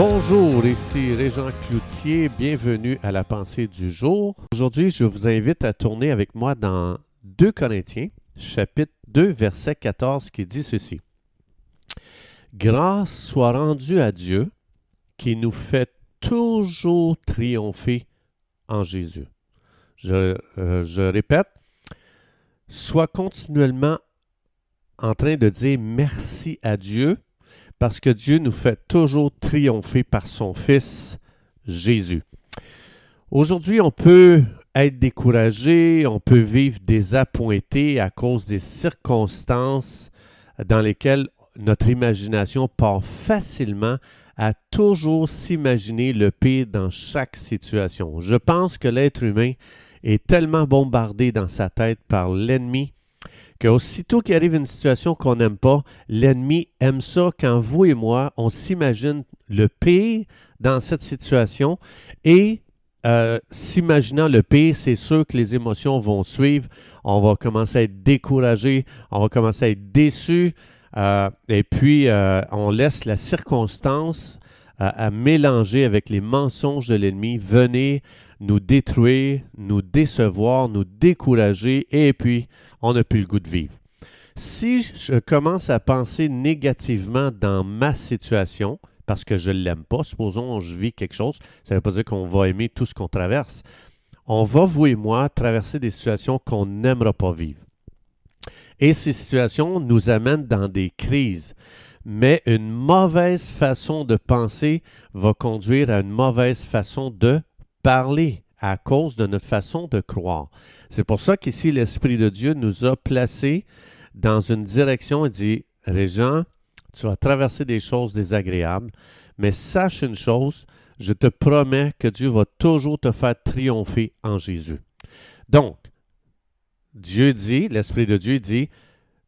Bonjour, ici Régent Cloutier, bienvenue à la pensée du jour. Aujourd'hui, je vous invite à tourner avec moi dans 2 Corinthiens, chapitre 2, verset 14, qui dit ceci. Grâce soit rendue à Dieu qui nous fait toujours triompher en Jésus. Je, euh, je répète, sois continuellement en train de dire merci à Dieu parce que Dieu nous fait toujours triompher par son Fils Jésus. Aujourd'hui, on peut être découragé, on peut vivre désappointé à cause des circonstances dans lesquelles notre imagination part facilement à toujours s'imaginer le pire dans chaque situation. Je pense que l'être humain est tellement bombardé dans sa tête par l'ennemi qu'aussitôt qu'il arrive une situation qu'on n'aime pas, l'ennemi aime ça quand vous et moi, on s'imagine le pire dans cette situation et euh, s'imaginant le pire, c'est sûr que les émotions vont suivre. On va commencer à être découragé, on va commencer à être déçu, euh, et puis euh, on laisse la circonstance à mélanger avec les mensonges de l'ennemi venir nous détruire, nous décevoir, nous décourager, et puis on n'a plus le goût de vivre. Si je commence à penser négativement dans ma situation, parce que je ne l'aime pas, supposons que je vis quelque chose, ça ne veut pas dire qu'on va aimer tout ce qu'on traverse. On va, vous et moi, traverser des situations qu'on n'aimera pas vivre. Et ces situations nous amènent dans des crises. Mais une mauvaise façon de penser va conduire à une mauvaise façon de parler à cause de notre façon de croire. C'est pour ça qu'ici, l'Esprit de Dieu nous a placés dans une direction et dit, Régent, tu vas traverser des choses désagréables, mais sache une chose, je te promets que Dieu va toujours te faire triompher en Jésus. Donc, Dieu dit, l'Esprit de Dieu dit,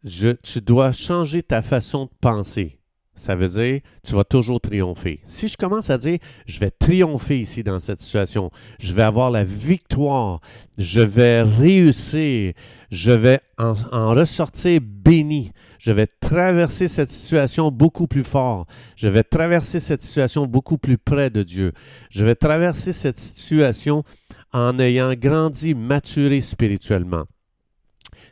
tu dois changer ta façon de penser. Ça veut dire, tu vas toujours triompher. Si je commence à dire, je vais triompher ici dans cette situation, je vais avoir la victoire, je vais réussir, je vais en, ressortir béni, je vais traverser cette situation beaucoup plus fort, je vais traverser cette situation beaucoup plus près de Dieu, je vais traverser cette situation en ayant grandi, maturé spirituellement.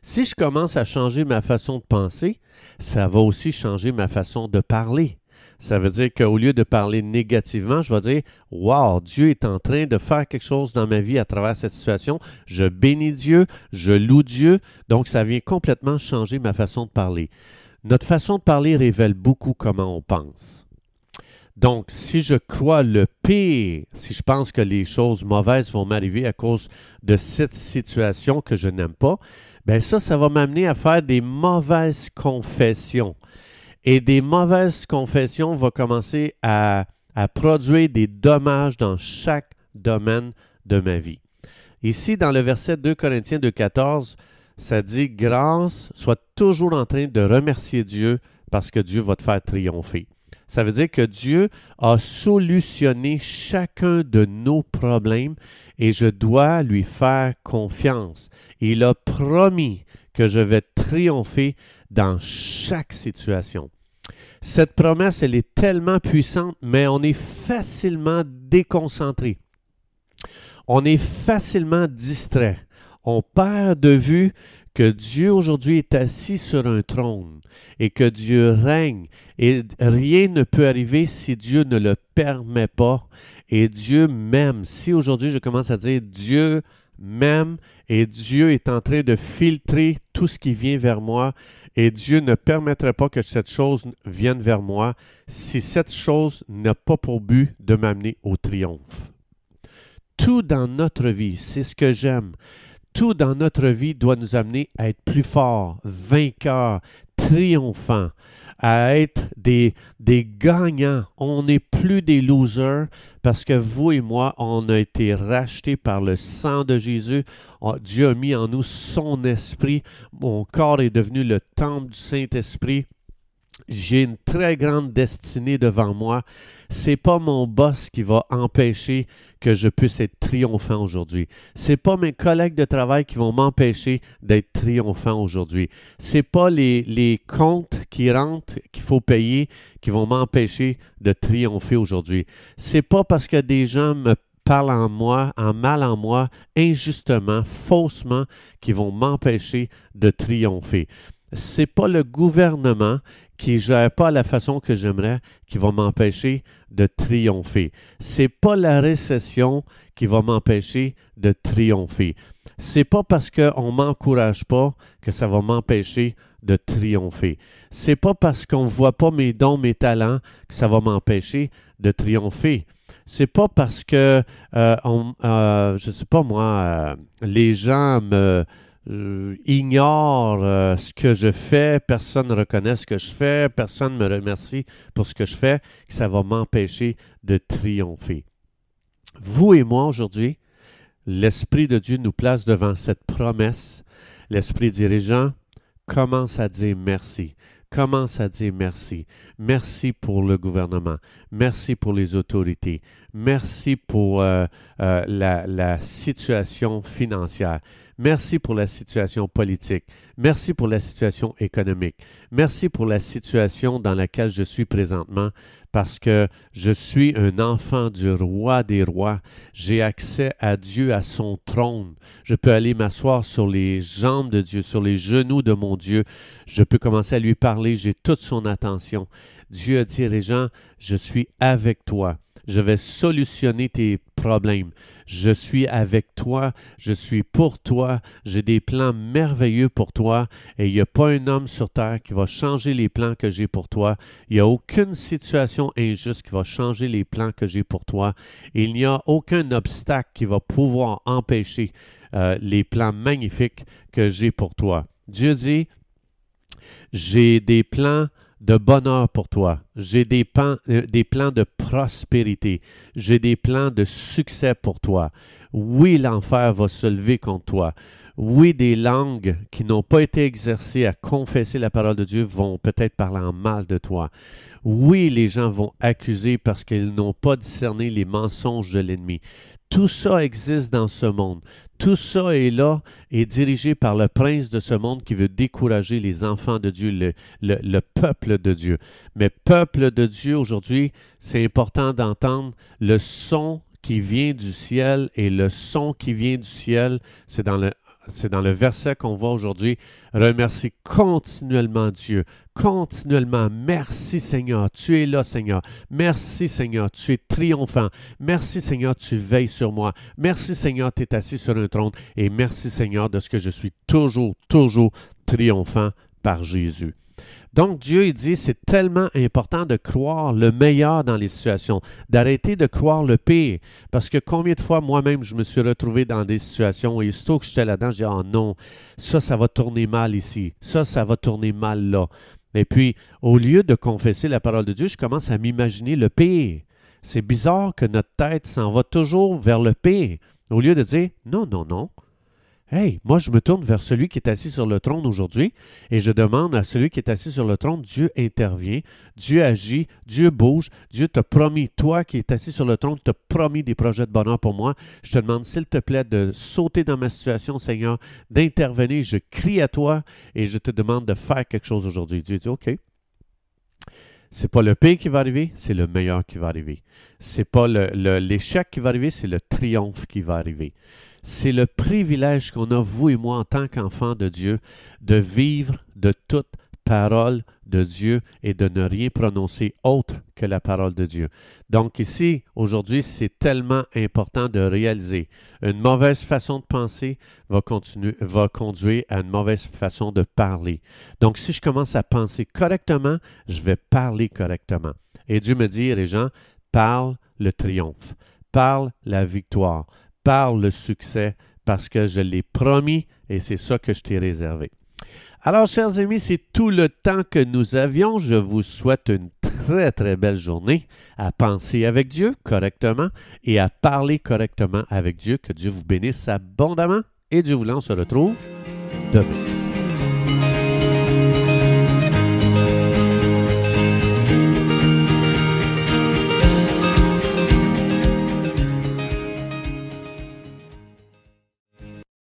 Si je commence à changer ma façon de penser, ça va aussi changer ma façon de parler. Ça veut dire qu'au lieu de parler négativement, je vais dire Wow, Dieu est en train de faire quelque chose dans ma vie à travers cette situation. Je bénis Dieu, je loue Dieu. Donc, ça vient complètement changer ma façon de parler. Notre façon de parler révèle beaucoup comment on pense. Donc, si je crois le pire, si je pense que les choses mauvaises vont m'arriver à cause de cette situation que je n'aime pas, bien ça, ça va m'amener à faire des mauvaises confessions. Et des mauvaises confessions vont commencer à, à produire des dommages dans chaque domaine de ma vie. Ici, dans le verset 2 Corinthiens 2.14, ça dit Grâce, soit toujours en train de remercier Dieu parce que Dieu va te faire triompher. Ça veut dire que Dieu a solutionné chacun de nos problèmes et je dois lui faire confiance. Il a promis que je vais triompher dans chaque situation. Cette promesse, elle est tellement puissante, mais on est facilement déconcentré. On est facilement distrait. On perd de vue que Dieu aujourd'hui est assis sur un trône et que Dieu règne et rien ne peut arriver si Dieu ne le permet pas. Et Dieu m'aime. Si aujourd'hui je commence à dire Dieu m'aime et Dieu est en train de filtrer tout ce qui vient vers moi et Dieu ne permettrait pas que cette chose vienne vers moi si cette chose n'a pas pour but de m'amener au triomphe. Tout dans notre vie, c'est ce que j'aime tout dans notre vie doit nous amener à être plus forts, vainqueurs, triomphants, à être des, gagnants. On n'est plus des losers parce que vous et moi, on a été rachetés par le sang de Jésus. Dieu a mis en nous son esprit. Mon corps est devenu le temple du Saint-Esprit. J'ai une très grande destinée devant moi. C'est pas mon boss qui va empêcher que je puisse être triomphant aujourd'hui. C'est pas mes collègues de travail qui vont m'empêcher d'être triomphant aujourd'hui. C'est pas les, les comptes qui rentrent qu'il faut payer qui vont m'empêcher de triompher aujourd'hui. C'est pas parce que des gens me parlent en moi, en mal en moi, injustement, faussement, qui vont m'empêcher de triompher. C'est pas le gouvernement qui ne gère pas la façon que j'aimerais qui va m'empêcher de triompher. C'est pas la récession qui va m'empêcher de triompher. C'est pas parce qu'on m'encourage pas que ça va m'empêcher de triompher. C'est pas parce qu'on ne voit pas mes dons, mes talents que ça va m'empêcher de triompher. C'est pas parce que euh, on, euh, je sais pas moi, euh, les gens me ignore euh, ce que je fais, personne ne reconnaît ce que je fais, personne ne me remercie pour ce que je fais, ça va m'empêcher de triompher. Vous et moi aujourd'hui, l'Esprit de Dieu nous place devant cette promesse. L'Esprit dirigeant commence à dire merci commence à dire merci. Merci pour le gouvernement. Merci pour les autorités. Merci pour euh, euh, la, situation financière. Merci pour la situation politique. Merci pour la situation économique. Merci pour la situation dans laquelle je suis présentement parce que je suis un enfant du roi des rois. J'ai accès à Dieu, à son trône. Je peux aller m'asseoir sur les jambes de Dieu, sur les genoux de mon Dieu. Je peux commencer à lui parler. J'ai toute son attention. Dieu a dit, Régent, je suis avec toi je vais solutionner tes problèmes. Je suis avec toi, je suis pour toi, j'ai des plans merveilleux pour toi et il n'y a pas un homme sur terre qui va changer les plans que j'ai pour toi. Il n'y a aucune situation injuste qui va changer les plans que j'ai pour toi. Il n'y a aucun obstacle qui va pouvoir empêcher euh, les plans magnifiques que j'ai pour toi. Dieu dit, j'ai des plans de bonheur pour toi. J'ai des, euh, des, plans de prospérité. J'ai des plans de succès pour toi. Oui, l'enfer va se lever contre toi. Oui, des langues qui n'ont pas été exercées à confesser la parole de Dieu vont peut-être parler en mal de toi. Oui, les gens vont accuser parce qu'ils n'ont pas discerné les mensonges de l'ennemi. Tout ça existe dans ce monde. Tout ça est là et dirigé par le prince de ce monde qui veut décourager les enfants de Dieu, le, le, peuple de Dieu. Mais peuple de Dieu, aujourd'hui, c'est important d'entendre le son qui vient du ciel et le son qui vient du ciel, c'est dans le c'est dans le verset qu'on voit aujourd'hui. Remercie continuellement Dieu. Continuellement. Merci Seigneur. Tu es là, Seigneur. Merci Seigneur. Tu es triomphant. Merci Seigneur. Tu veilles sur moi. Merci Seigneur. Tu es assis sur un trône. Et merci Seigneur de ce que je suis toujours, toujours triomphant par Jésus. Donc Dieu il dit c'est tellement important de croire le meilleur dans les situations, d'arrêter de croire le pire. Parce que combien de fois moi-même je me suis retrouvé dans des situations et aussitôt que j'étais là-dedans, je dis oh non, ça, ça va tourner mal ici, ça, ça va tourner mal là. Et puis, au lieu de confesser la parole de Dieu, je commence à m'imaginer le pire. C'est bizarre que notre tête s'en va toujours vers le pire, au lieu de dire non, non, non, Hey, moi je me tourne vers celui qui est assis sur le trône aujourd'hui et je demande à celui qui est assis sur le trône, Dieu intervient, Dieu agit, Dieu bouge, Dieu t'a promis, toi qui es assis sur le trône, t'a promis des projets de bonheur pour moi. Je te demande s'il te plaît de sauter dans ma situation, Seigneur, d'intervenir. Je crie à toi et je te demande de faire quelque chose aujourd'hui. Dieu dit, OK, c'est pas le pire qui va arriver, c'est le meilleur qui va arriver. C'est pas l'échec qui va arriver, c'est le triomphe qui va arriver. C'est le privilège qu'on a, vous et moi, en tant qu'enfants de Dieu, de vivre de toute parole de Dieu et de ne rien prononcer autre que la parole de Dieu. Donc ici, aujourd'hui, c'est tellement important de réaliser. Une mauvaise façon de penser va, conduire à une mauvaise façon de parler. Donc si je commence à penser correctement, je vais parler correctement. Et Dieu me dit, les gens, parle le triomphe, parle la victoire, parle le succès parce que je l'ai promis et c'est ça que je t'ai réservé. Alors, chers amis, c'est tout le temps que nous avions. Je vous souhaite une très, très belle journée à penser avec Dieu correctement et à parler correctement avec Dieu. Que Dieu vous bénisse abondamment et Dieu voulant, on se retrouve demain.